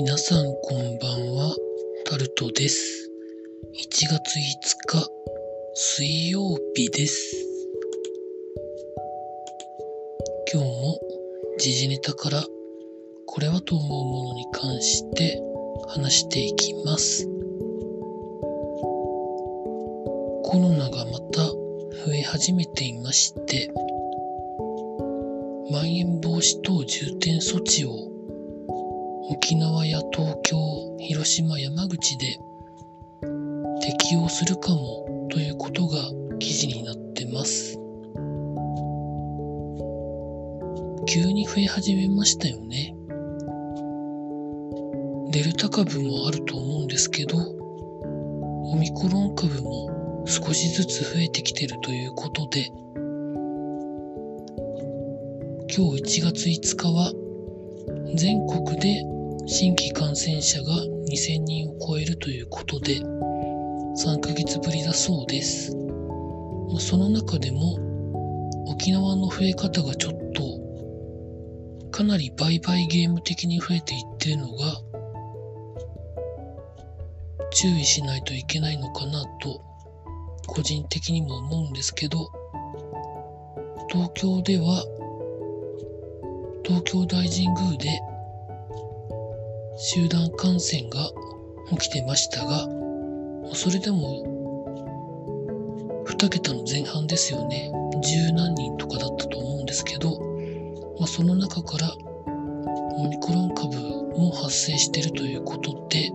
皆さんこんばんは、タルトです。1月5日、水曜日です。今日も時事ネタからこれはと思うものに関して話していきます。コロナがまた増え始めていまして、まん延防止等重点措置を沖縄や東京、広島、山口で適用するかもということが記事になってます。急に増え始めましたよね。デルタ株もあると思うんですけど、オミクロン株も少しずつ増えてきてるということで、今日1月5日は全国で新規感染者が2000人を超えるということで3ヶ月ぶりだそうです。その中でも沖縄の増え方がちょっとかなり売買ゲーム的に増えていってるのが注意しないといけないのかなと個人的にも思うんですけど東京では東京大神宮で集団感染が起きてましたが、それでも2桁の前半ですよね。十何人とかだったと思うんですけど、まあ、その中からオミクロン株も発生しているということで、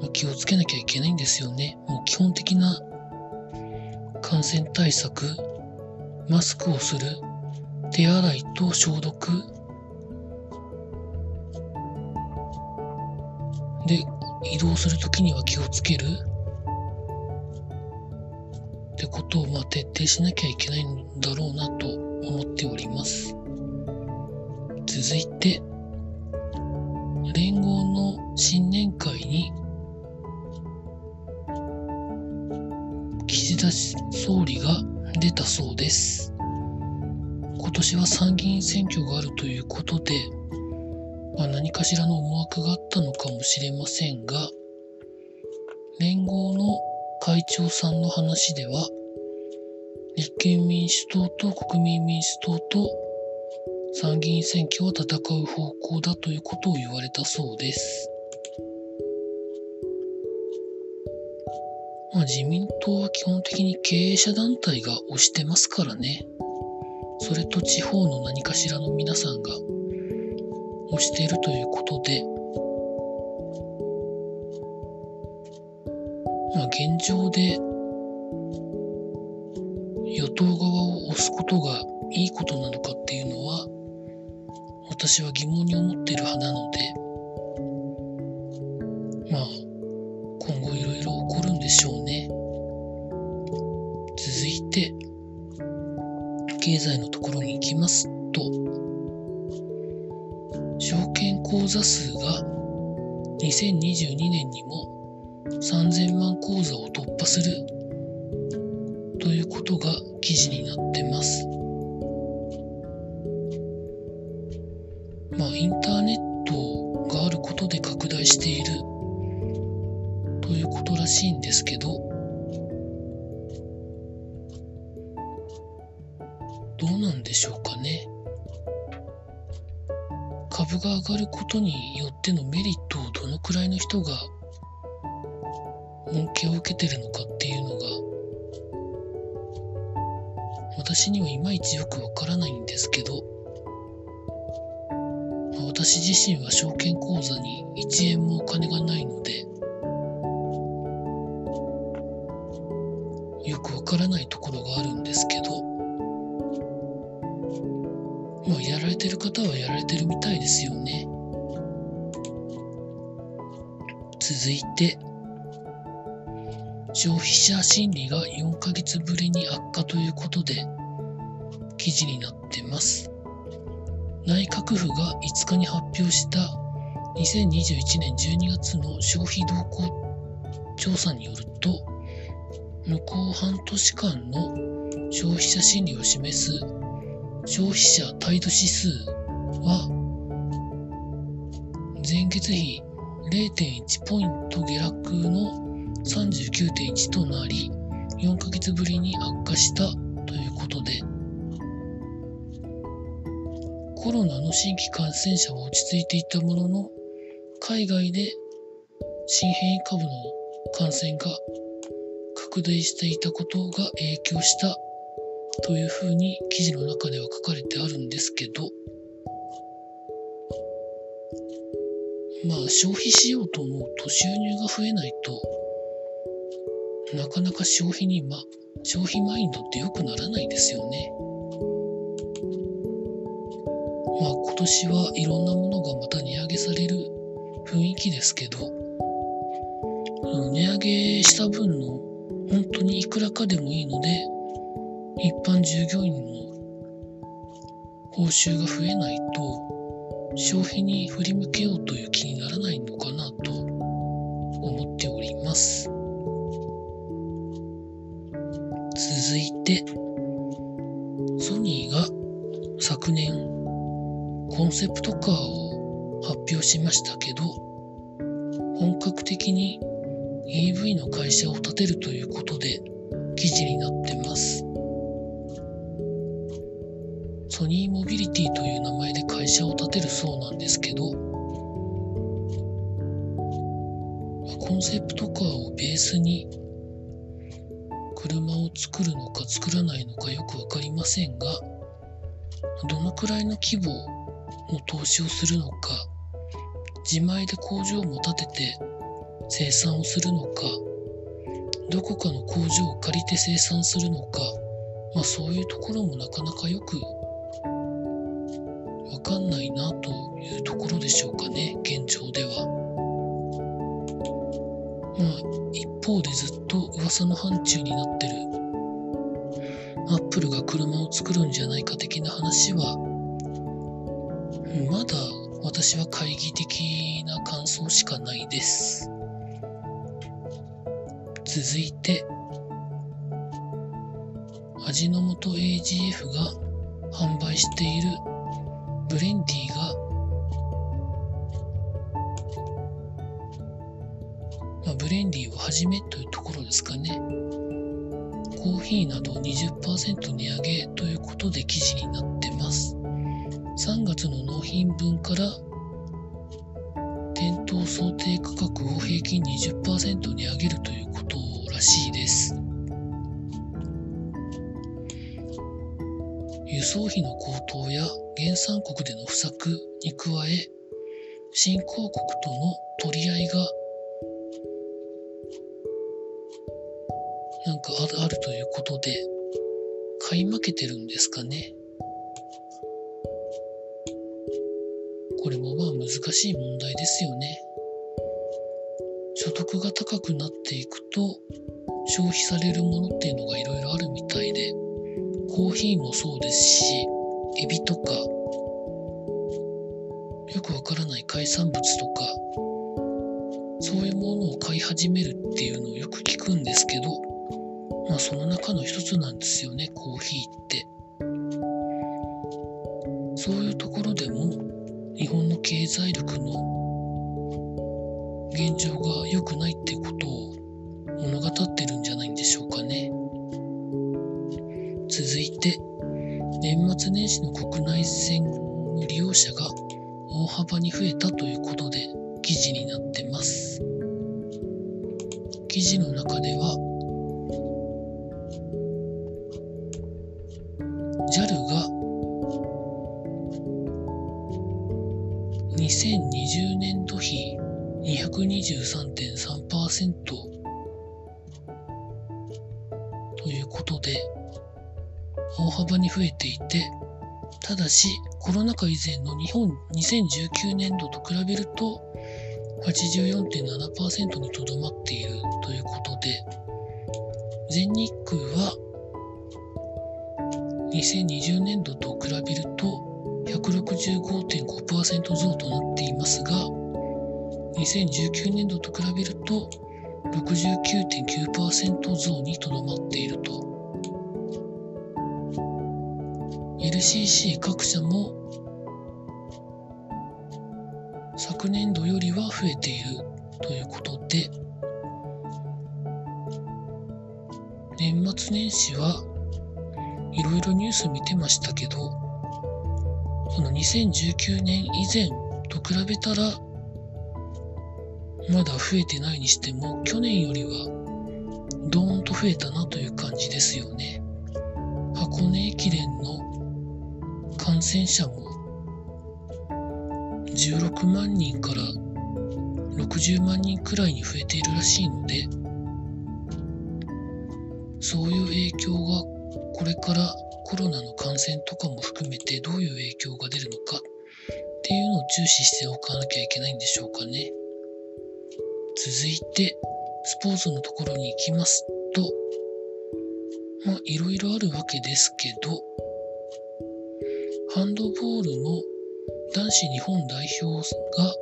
まあ気をつけなきゃいけないんですよね。もう基本的な感染対策、マスクをする、手洗いと消毒。で移動するときには気をつける。ってことをまあ徹底しなきゃいけないんだろうなと思っております。続いて連合の新年会に岸田総理が出たそうです。年は参議院選挙があるということで、まあ、何かしらの思惑があったのかもしれませんが、連合の会長さんの話では、立憲民主党と国民民主党と参議院選挙は戦う方向だということを言われたそうです。まあ、自民党は基本的に経営者団体が推してますからね。それと地方の何かしらの皆さんが推しているということで、まあ現状で与党側を押すことがいいことなのかっていうのは私は疑問に思っている派なので、まあ今後いろいろ起こるんでしょうね。続いて、経済のますと、証券口座数が2022年にも3000万口座を突破する株が上がることによってのメリットをどのくらいの人が恩恵を受けてるのかっていうのが私にはいまいちよくわからないんですけど私自身は証券口座に1円もお金がないのでよくわからないところがあるんですけどまあ、やられてる方はやられてるみたいですよね。続いて、消費者心理が4ヶ月ぶりに悪化ということで、記事になってます。内閣府が5日に発表した2021年12月の消費動向調査によると、向こう半年間の消費者心理を示す消費者態度指数は前月比0.1ポイント下落の39.1となり4ヶ月ぶりに悪化したということでコロナの新規感染者は落ち着いていたものの海外で新変異株の感染が拡大していたことが影響したというふうに記事の中では書かれてあるんですけどまあ消費しようと思うと収入が増えないとなかなか消費にま消費マインドって良くならないですよね。まあ今年はいろんなものがまた値上げされる雰囲気ですけど値上げした分の本当にいくらかでもいいので一般従業員の報酬が増えないと消費に振り向けようという気にならないのかなと思っております。続いてソニーが昨年コンセプトカーを発表しましたけど本格的に EV の会社を建てるということで記事になってリティという名前で会社を建てるそうなんですけどコンセプトカーをベースに車を作るのか作らないのかよく分かりませんがどのくらいの規模の投資をするのか自前で工場も建てて生産をするのかどこかの工場を借りて生産するのか、まあ、そういうところもなかなかよくかんないなというところでしょうかね、現状では。まあ、一方でずっと噂の範疇になってる、アップルが車を作るんじゃないか的な話は、まだ私は懐疑的な感想しかないです。続いて、味の素 AGF が販売しているブレンディが、まあ、ブレンディをはじめというところですかね。コーヒーなど20%値上げということで記事になってます。3月の納品分から店頭想定価格を平均20%値上げるということらしいです。送費の高騰や原産国での不作に加え新興国との取り合いがなんかあるということで買い負けてるんですかね。これもまあ難しい問題ですよね。所得が高くなっていくと消費されるものっていうのがいろいろあるみたいで。コーヒーもそうですし、エビとか、よくわからない海産物とか、そういうものを買い始めるっていうのをよく聞くんですけど、まあその中の一つなんですよね、コーヒーって。そういうところでも、日本の経済力の現状が良くないってこと年末年始の国内線の利用者が大幅に増えたということで記事になってます。記事の中では、JAL が2020年度比223.3%ということで、大幅に増えていて、ただしコロナ禍以前の日本2019年度と比べると84.7%にとどまっているということで、全日空は2020年度と比べると165.5%増となっていますが、2019年度と比べると69.9%増にとどまっていると。LCC 各社も昨年度よりは増えているということで、年末年始はいろいろニュース見てましたけど、その2019年以前と比べたら、まだ増えてないにしても、去年よりはドーンと増えたなという感じですよね。箱根駅伝の感染者も16万人から60万人くらいに増えているらしいので、そういう影響がこれからコロナの感染とかも含めてどういう影響が出るのかっていうのを注視しておかなきゃいけないんでしょうかね。続いて、スポーツのところに行きますと、まあ、いろいろあるわけですけど、ハンドボールの男子日本代表が、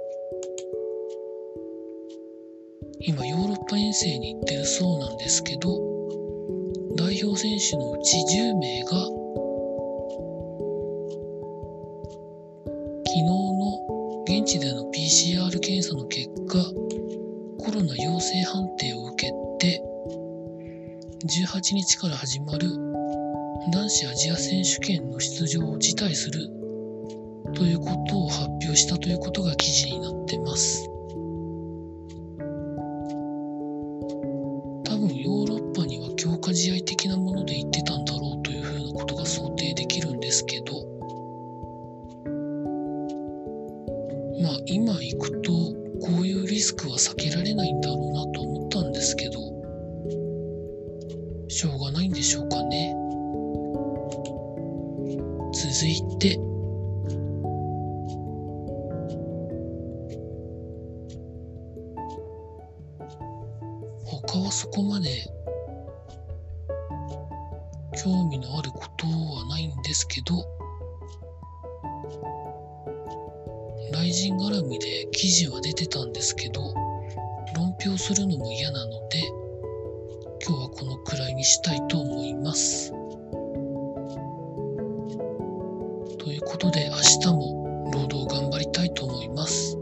今ヨーロッパ遠征に行ってるそうなんですけど、代表選手のうち10名が、昨日の現地での PCR 検査の結果、コロナ陽性判定を受けて、18日から始まる男子アジア選手権の出場を辞退するということを発表したということが記事になってます。雷神絡みで記事は出てたんですけど、論評するのも嫌なので、今日はこのくらいにしたいと思います。ということで明日も労働頑張りたいと思います。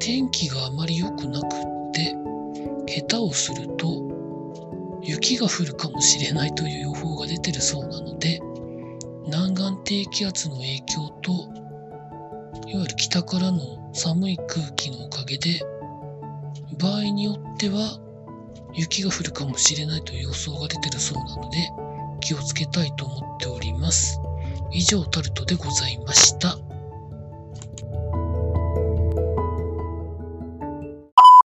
天気があまり良くなくって、下手をすると雪が降るかもしれないという予報が出てるそうなので、南岸低気圧の影響といわゆる北からの寒い空気のおかげで、場合によっては雪が降るかもしれないという予想が出てるそうなので、気をつけたいと思っております。以上タルトでございました。